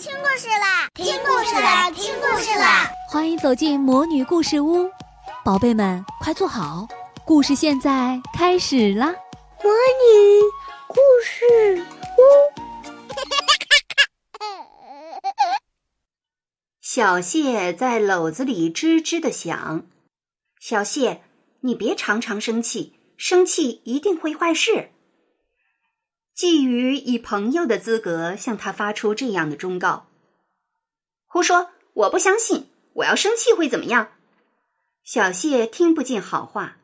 听故事啦！听故事啦！听故事啦！欢迎走进魔女故事屋，宝贝们快坐好，故事现在开始啦！魔女故事屋，小谢在篓子里吱吱的响。小谢，你别常常生气，生气一定会坏事。鲫鱼以朋友的资格向他发出这样的忠告：“胡说！我不相信！我要生气会怎么样？”小谢听不进好话：“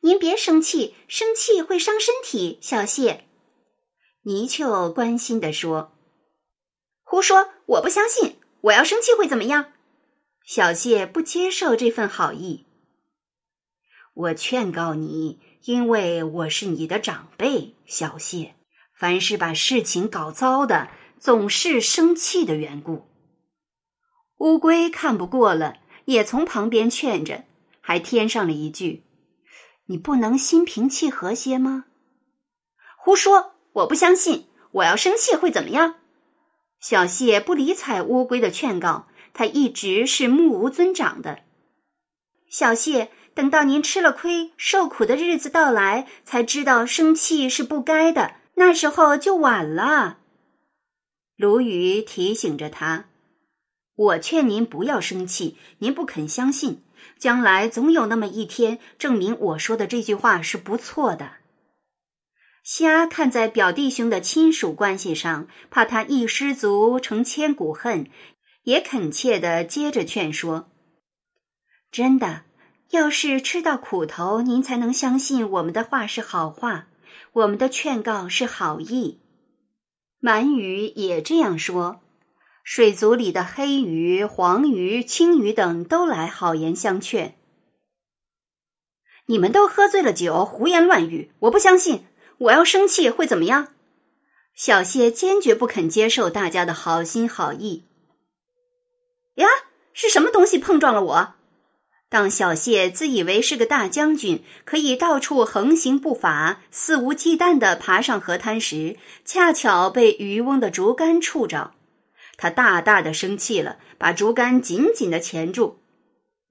您别生气，生气会伤身体。”小谢，泥鳅关心地说：“胡说！我不相信！我要生气会怎么样？”小谢不接受这份好意。我劝告你，因为我是你的长辈，小谢。凡是把事情搞糟的，总是生气的缘故。乌龟看不过了，也从旁边劝着，还添上了一句：“你不能心平气和些吗？”胡说！我不相信。我要生气会怎么样？小谢不理睬乌龟的劝告，他一直是目无尊长的。小谢，等到您吃了亏、受苦的日子到来，才知道生气是不该的。那时候就晚了。鲈鱼提醒着他：“我劝您不要生气，您不肯相信，将来总有那么一天，证明我说的这句话是不错的。”虾看在表弟兄的亲属关系上，怕他一失足成千古恨，也恳切的接着劝说：“真的，要是吃到苦头，您才能相信我们的话是好话。”我们的劝告是好意，鳗鱼也这样说。水族里的黑鱼、黄鱼、青鱼等都来好言相劝。你们都喝醉了酒，胡言乱语，我不相信。我要生气会怎么样？小谢坚决不肯接受大家的好心好意。呀，是什么东西碰撞了我？当小谢自以为是个大将军，可以到处横行不法、肆无忌惮地爬上河滩时，恰巧被渔翁的竹竿触着，他大大的生气了，把竹竿紧紧地钳住。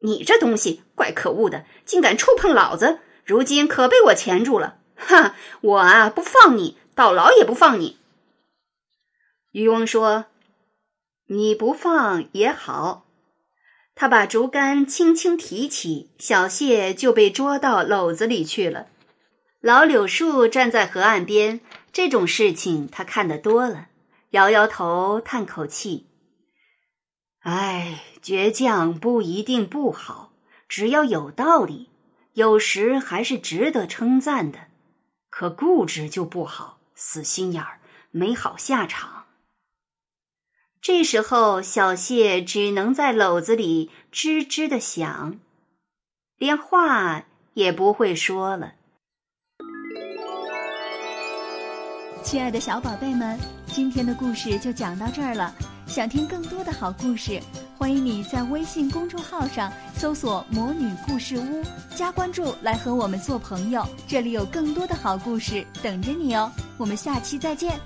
你这东西怪可恶的，竟敢触碰老子！如今可被我钳住了，哈！我啊，不放你，到老也不放你。渔翁说：“你不放也好。”他把竹竿轻轻提起，小谢就被捉到篓子里去了。老柳树站在河岸边，这种事情他看得多了，摇摇头，叹口气：“哎，倔强不一定不好，只要有道理，有时还是值得称赞的。可固执就不好，死心眼儿，没好下场。”这时候，小谢只能在篓子里吱吱的响，连话也不会说了。亲爱的小宝贝们，今天的故事就讲到这儿了。想听更多的好故事，欢迎你在微信公众号上搜索“魔女故事屋”，加关注来和我们做朋友。这里有更多的好故事等着你哦。我们下期再见。